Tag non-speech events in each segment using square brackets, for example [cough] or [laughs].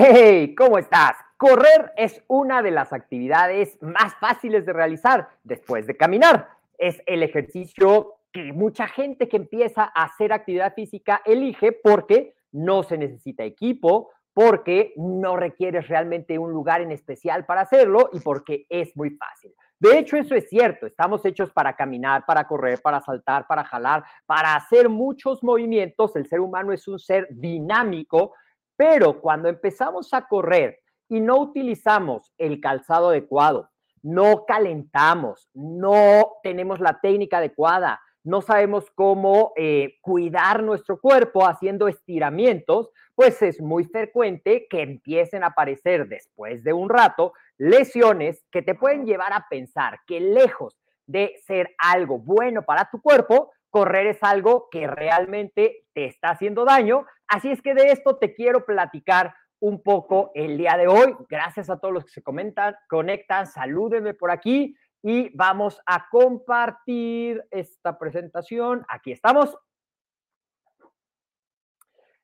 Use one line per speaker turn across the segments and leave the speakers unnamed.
¡Hey! ¿Cómo estás? Correr es una de las actividades más fáciles de realizar después de caminar. Es el ejercicio que mucha gente que empieza a hacer actividad física elige porque no se necesita equipo, porque no requieres realmente un lugar en especial para hacerlo y porque es muy fácil. De hecho, eso es cierto. Estamos hechos para caminar, para correr, para saltar, para jalar, para hacer muchos movimientos. El ser humano es un ser dinámico pero cuando empezamos a correr y no utilizamos el calzado adecuado, no calentamos, no tenemos la técnica adecuada, no sabemos cómo eh, cuidar nuestro cuerpo haciendo estiramientos, pues es muy frecuente que empiecen a aparecer después de un rato lesiones que te pueden llevar a pensar que lejos de ser algo bueno para tu cuerpo, correr es algo que realmente te está haciendo daño. Así es que de esto te quiero platicar un poco el día de hoy. Gracias a todos los que se comentan, conectan, salúdenme por aquí y vamos a compartir esta presentación. Aquí estamos.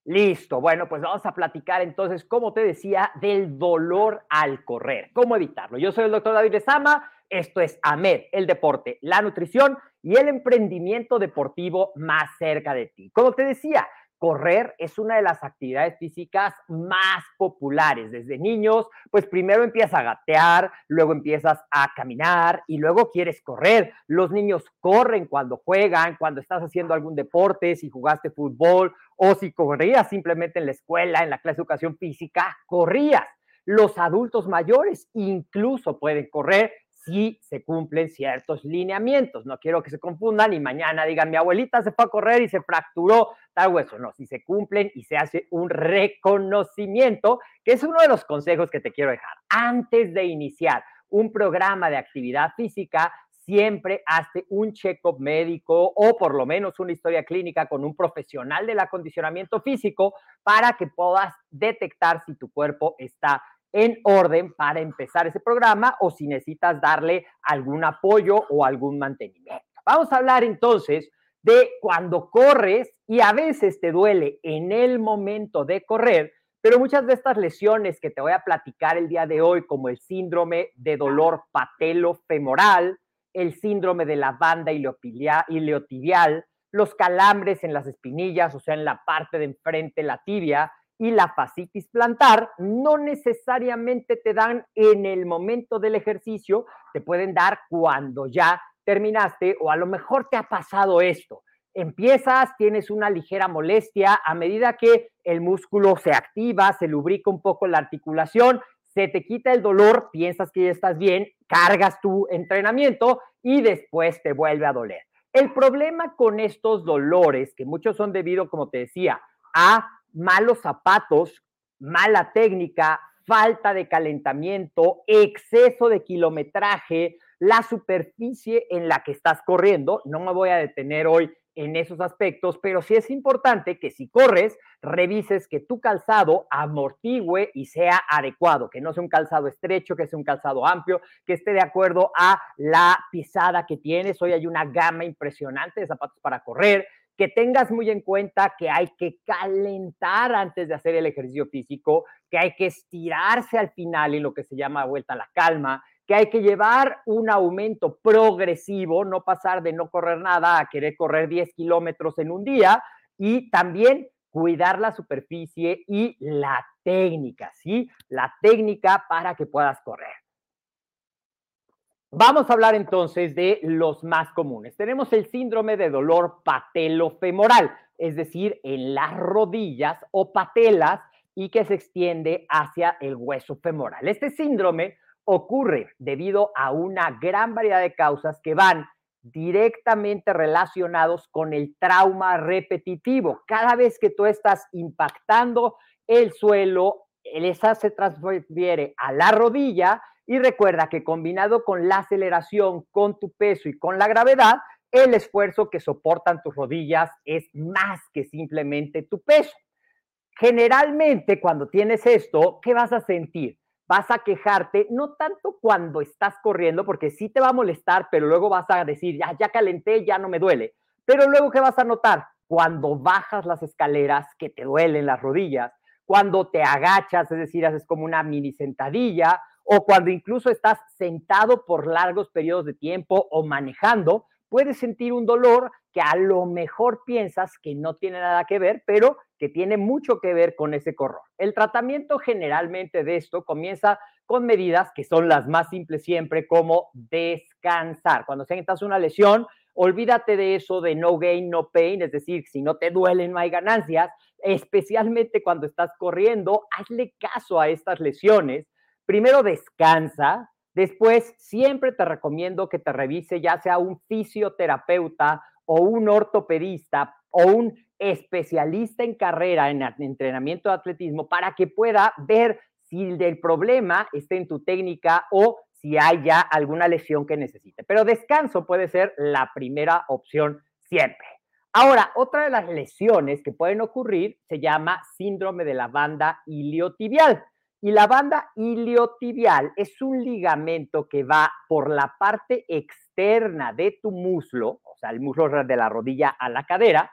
Listo, bueno, pues vamos a platicar entonces, como te decía, del dolor al correr, cómo evitarlo. Yo soy el doctor David Lezama, esto es AMED, el deporte, la nutrición y el emprendimiento deportivo más cerca de ti. Como te decía, correr es una de las actividades físicas más populares. Desde niños, pues primero empiezas a gatear, luego empiezas a caminar y luego quieres correr. Los niños corren cuando juegan, cuando estás haciendo algún deporte, si jugaste fútbol o si corrías simplemente en la escuela, en la clase de educación física, corrías. Los adultos mayores incluso pueden correr si se cumplen ciertos lineamientos. No quiero que se confundan y mañana digan, mi abuelita se fue a correr y se fracturó tal hueso. No, si se cumplen y se hace un reconocimiento, que es uno de los consejos que te quiero dejar. Antes de iniciar un programa de actividad física, siempre hazte un check-up médico o por lo menos una historia clínica con un profesional del acondicionamiento físico para que puedas detectar si tu cuerpo está en orden para empezar ese programa o si necesitas darle algún apoyo o algún mantenimiento. Vamos a hablar entonces de cuando corres y a veces te duele en el momento de correr, pero muchas de estas lesiones que te voy a platicar el día de hoy, como el síndrome de dolor patelofemoral, el síndrome de la banda iliotibial, los calambres en las espinillas, o sea, en la parte de enfrente, la tibia, y la fascitis plantar no necesariamente te dan en el momento del ejercicio, te pueden dar cuando ya terminaste o a lo mejor te ha pasado esto. Empiezas, tienes una ligera molestia, a medida que el músculo se activa, se lubrica un poco la articulación, se te quita el dolor, piensas que ya estás bien, cargas tu entrenamiento y después te vuelve a doler. El problema con estos dolores, que muchos son debido, como te decía, a malos zapatos, mala técnica, falta de calentamiento, exceso de kilometraje, la superficie en la que estás corriendo. No me voy a detener hoy en esos aspectos, pero sí es importante que si corres, revises que tu calzado amortigüe y sea adecuado, que no sea un calzado estrecho, que sea un calzado amplio, que esté de acuerdo a la pisada que tienes. Hoy hay una gama impresionante de zapatos para correr, que tengas muy en cuenta que hay que calentar antes de hacer el ejercicio físico, que hay que estirarse al final en lo que se llama vuelta a la calma, que hay que llevar un aumento progresivo, no pasar de no correr nada a querer correr 10 kilómetros en un día y también cuidar la superficie y la técnica, ¿sí? La técnica para que puedas correr. Vamos a hablar entonces de los más comunes. Tenemos el síndrome de dolor patelofemoral, es decir, en las rodillas o patelas y que se extiende hacia el hueso femoral. Este síndrome ocurre debido a una gran variedad de causas que van directamente relacionados con el trauma repetitivo. Cada vez que tú estás impactando el suelo, esa se transfiere a la rodilla y recuerda que combinado con la aceleración, con tu peso y con la gravedad, el esfuerzo que soportan tus rodillas es más que simplemente tu peso. Generalmente cuando tienes esto, ¿qué vas a sentir? vas a quejarte, no tanto cuando estás corriendo, porque sí te va a molestar, pero luego vas a decir, ya, ya calenté, ya no me duele. Pero luego, ¿qué vas a notar? Cuando bajas las escaleras, que te duelen las rodillas, cuando te agachas, es decir, haces como una mini sentadilla, o cuando incluso estás sentado por largos periodos de tiempo o manejando, puedes sentir un dolor que a lo mejor piensas que no tiene nada que ver, pero que tiene mucho que ver con ese corror. El tratamiento generalmente de esto comienza con medidas que son las más simples siempre, como descansar. Cuando sientas una lesión, olvídate de eso de no gain, no pain, es decir, si no te duelen, no hay ganancias, especialmente cuando estás corriendo, hazle caso a estas lesiones. Primero descansa, Después, siempre te recomiendo que te revise ya sea un fisioterapeuta o un ortopedista o un especialista en carrera en entrenamiento de atletismo para que pueda ver si el problema está en tu técnica o si hay ya alguna lesión que necesite. Pero descanso puede ser la primera opción siempre. Ahora, otra de las lesiones que pueden ocurrir se llama síndrome de la banda iliotibial. Y la banda iliotibial es un ligamento que va por la parte externa de tu muslo, o sea, el muslo de la rodilla a la cadera,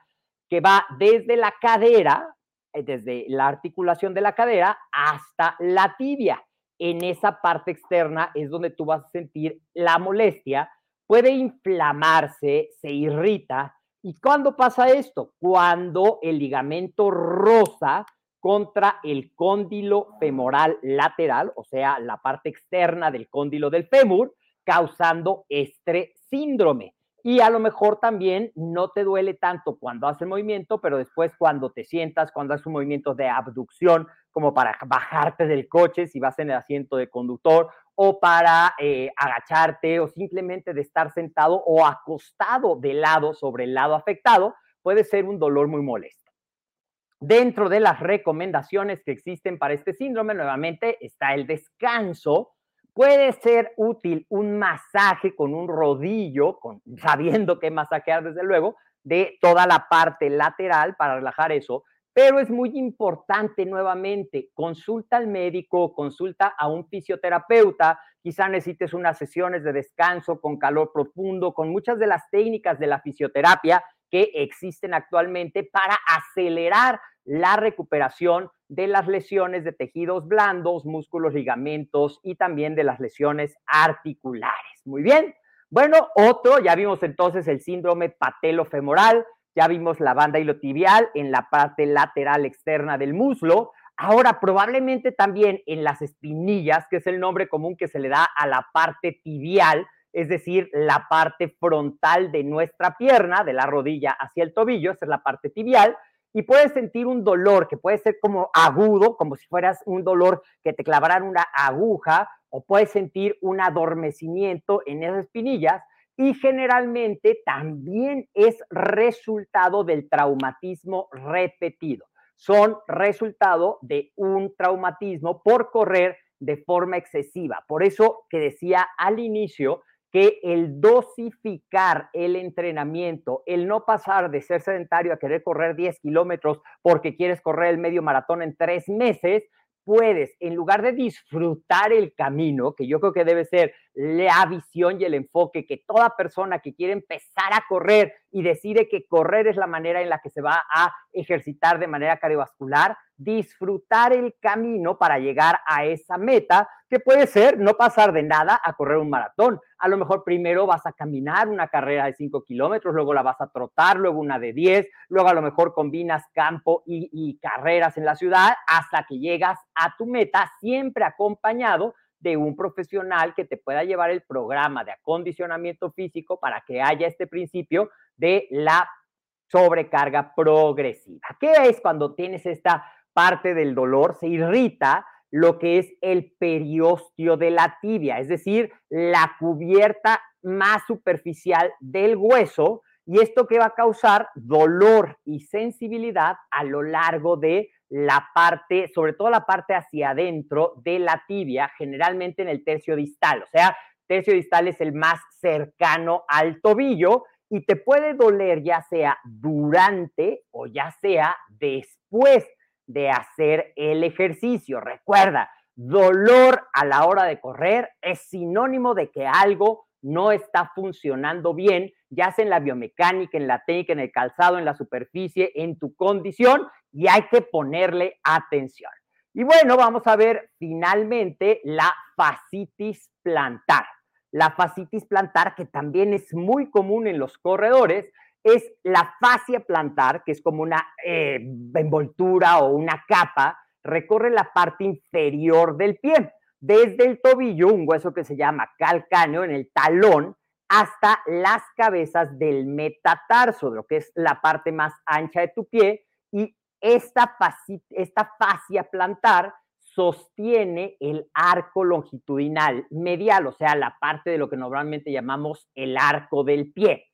que va desde la cadera, eh, desde la articulación de la cadera hasta la tibia. En esa parte externa es donde tú vas a sentir la molestia, puede inflamarse, se irrita. ¿Y cuándo pasa esto? Cuando el ligamento rosa contra el cóndilo femoral lateral, o sea, la parte externa del cóndilo del fémur, causando este síndrome. Y a lo mejor también no te duele tanto cuando haces el movimiento, pero después cuando te sientas, cuando haces un movimiento de abducción, como para bajarte del coche si vas en el asiento de conductor, o para eh, agacharte, o simplemente de estar sentado o acostado de lado sobre el lado afectado, puede ser un dolor muy molesto. Dentro de las recomendaciones que existen para este síndrome, nuevamente está el descanso. Puede ser útil un masaje con un rodillo, [laughs] sabiendo qué masajear desde luego, de toda la parte lateral para relajar eso, pero es muy importante nuevamente, consulta al médico, consulta a un fisioterapeuta, quizá necesites unas sesiones de descanso con calor profundo, con muchas de las técnicas de la fisioterapia que existen actualmente para acelerar la recuperación de las lesiones de tejidos blandos, músculos, ligamentos y también de las lesiones articulares. Muy bien. Bueno, otro, ya vimos entonces el síndrome patelofemoral, ya vimos la banda ilotibial en la parte lateral externa del muslo. Ahora, probablemente también en las espinillas, que es el nombre común que se le da a la parte tibial, es decir, la parte frontal de nuestra pierna, de la rodilla hacia el tobillo, esa es la parte tibial, y puedes sentir un dolor que puede ser como agudo, como si fueras un dolor que te clavaran una aguja, o puedes sentir un adormecimiento en esas espinillas. y generalmente también es resultado del traumatismo repetido. Son resultado de un traumatismo por correr de forma excesiva. Por eso que decía al inicio que el dosificar el entrenamiento, el no pasar de ser sedentario a querer correr 10 kilómetros porque quieres correr el medio maratón en tres meses, puedes, en lugar de disfrutar el camino, que yo creo que debe ser la visión y el enfoque que toda persona que quiere empezar a correr y decide que correr es la manera en la que se va a ejercitar de manera cardiovascular, disfrutar el camino para llegar a esa meta, que puede ser no pasar de nada a correr un maratón. A lo mejor primero vas a caminar una carrera de 5 kilómetros, luego la vas a trotar, luego una de 10, luego a lo mejor combinas campo y, y carreras en la ciudad hasta que llegas a tu meta, siempre acompañado de un profesional que te pueda llevar el programa de acondicionamiento físico para que haya este principio de la sobrecarga progresiva. ¿Qué es cuando tienes esta parte del dolor? Se irrita lo que es el periostio de la tibia, es decir, la cubierta más superficial del hueso, y esto que va a causar dolor y sensibilidad a lo largo de la parte, sobre todo la parte hacia adentro de la tibia, generalmente en el tercio distal. O sea, tercio distal es el más cercano al tobillo y te puede doler ya sea durante o ya sea después de hacer el ejercicio. Recuerda, dolor a la hora de correr es sinónimo de que algo no está funcionando bien, ya sea en la biomecánica, en la técnica, en el calzado, en la superficie, en tu condición, y hay que ponerle atención. Y bueno, vamos a ver finalmente la fascitis plantar. La fascitis plantar, que también es muy común en los corredores, es la fascia plantar, que es como una eh, envoltura o una capa, recorre la parte inferior del pie desde el tobillo, un hueso que se llama calcáneo en el talón, hasta las cabezas del metatarso, lo que es la parte más ancha de tu pie, y esta, esta fascia plantar sostiene el arco longitudinal medial, o sea, la parte de lo que normalmente llamamos el arco del pie.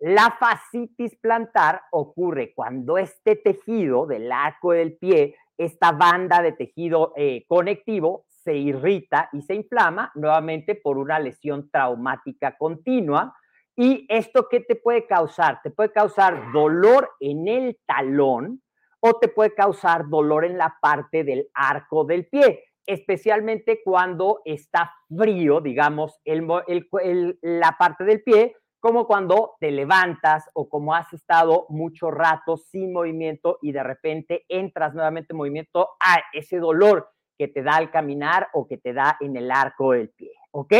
La fascitis plantar ocurre cuando este tejido del arco del pie, esta banda de tejido eh, conectivo, se irrita y se inflama nuevamente por una lesión traumática continua. ¿Y esto qué te puede causar? Te puede causar dolor en el talón o te puede causar dolor en la parte del arco del pie, especialmente cuando está frío, digamos, la parte del pie, como cuando te levantas o como has estado mucho rato sin movimiento y de repente entras nuevamente en movimiento, a ese dolor que te da al caminar o que te da en el arco del pie. ¿Ok?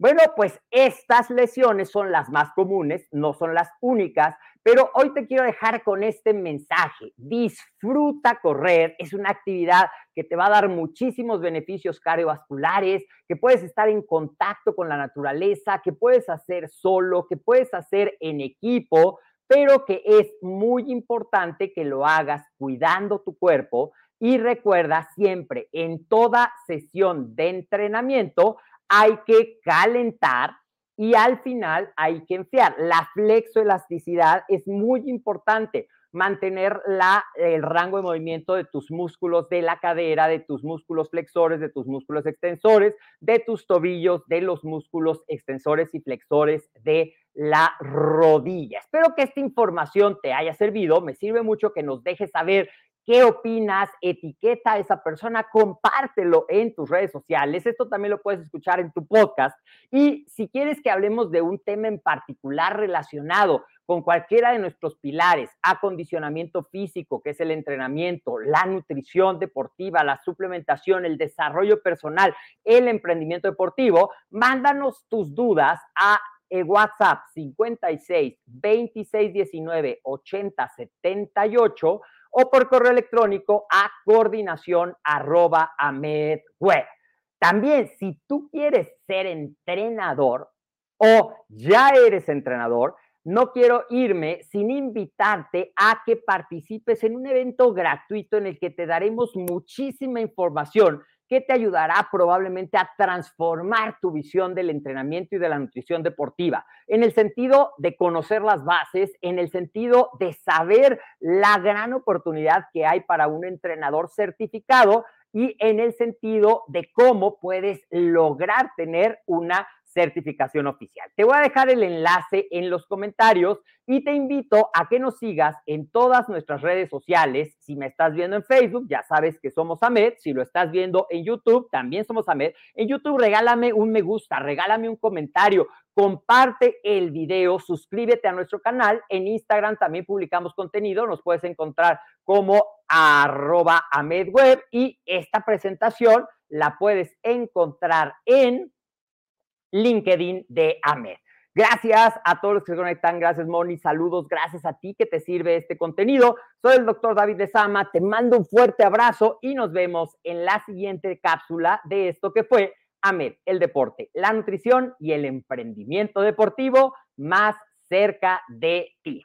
Bueno, pues estas lesiones son las más comunes, no son las únicas, pero hoy te quiero dejar con este mensaje. Disfruta correr, es una actividad que te va a dar muchísimos beneficios cardiovasculares, que puedes estar en contacto con la naturaleza, que puedes hacer solo, que puedes hacer en equipo, pero que es muy importante que lo hagas cuidando tu cuerpo y recuerda siempre, en toda sesión de entrenamiento hay que calentar y al final hay que enfriar. La flexoelasticidad es muy importante. Mantener la, el rango de movimiento de tus músculos de la cadera, de tus músculos flexores, de tus músculos extensores, de tus tobillos, de los músculos extensores y flexores de la rodilla. Espero que esta información te haya servido. Me sirve mucho que nos dejes saber ¿Qué opinas? Etiqueta a esa persona, compártelo en tus redes sociales. Esto también lo puedes escuchar en tu podcast. Y si quieres que hablemos de un tema en particular relacionado con cualquiera de nuestros pilares, acondicionamiento físico, que es el entrenamiento, la nutrición deportiva, la suplementación, el desarrollo personal, el emprendimiento deportivo, mándanos tus dudas a el WhatsApp 56 26 19 80 78 o por correo electrónico a coordinación arroba web. También, si tú quieres ser entrenador o ya eres entrenador, no quiero irme sin invitarte a que participes en un evento gratuito en el que te daremos muchísima información que te ayudará probablemente a transformar tu visión del entrenamiento y de la nutrición deportiva, en el sentido de conocer las bases, en el sentido de saber la gran oportunidad que hay para un entrenador certificado y en el sentido de cómo puedes lograr tener una certificación oficial. Te voy a dejar el enlace en los comentarios y te invito a que nos sigas en todas nuestras redes sociales. Si me estás viendo en Facebook, ya sabes que somos AMED. Si lo estás viendo en YouTube, también somos AMED. En YouTube, regálame un me gusta, regálame un comentario, comparte el video, suscríbete a nuestro canal. En Instagram también publicamos contenido, nos puedes encontrar como arroba AMEDweb y esta presentación la puedes encontrar en LinkedIn de AMED. Gracias a todos los que se conectan. Gracias, Moni. Saludos. Gracias a ti que te sirve este contenido. Soy el doctor David de Sama. Te mando un fuerte abrazo y nos vemos en la siguiente cápsula de esto que fue AMED, el deporte, la nutrición y el emprendimiento deportivo más cerca de ti.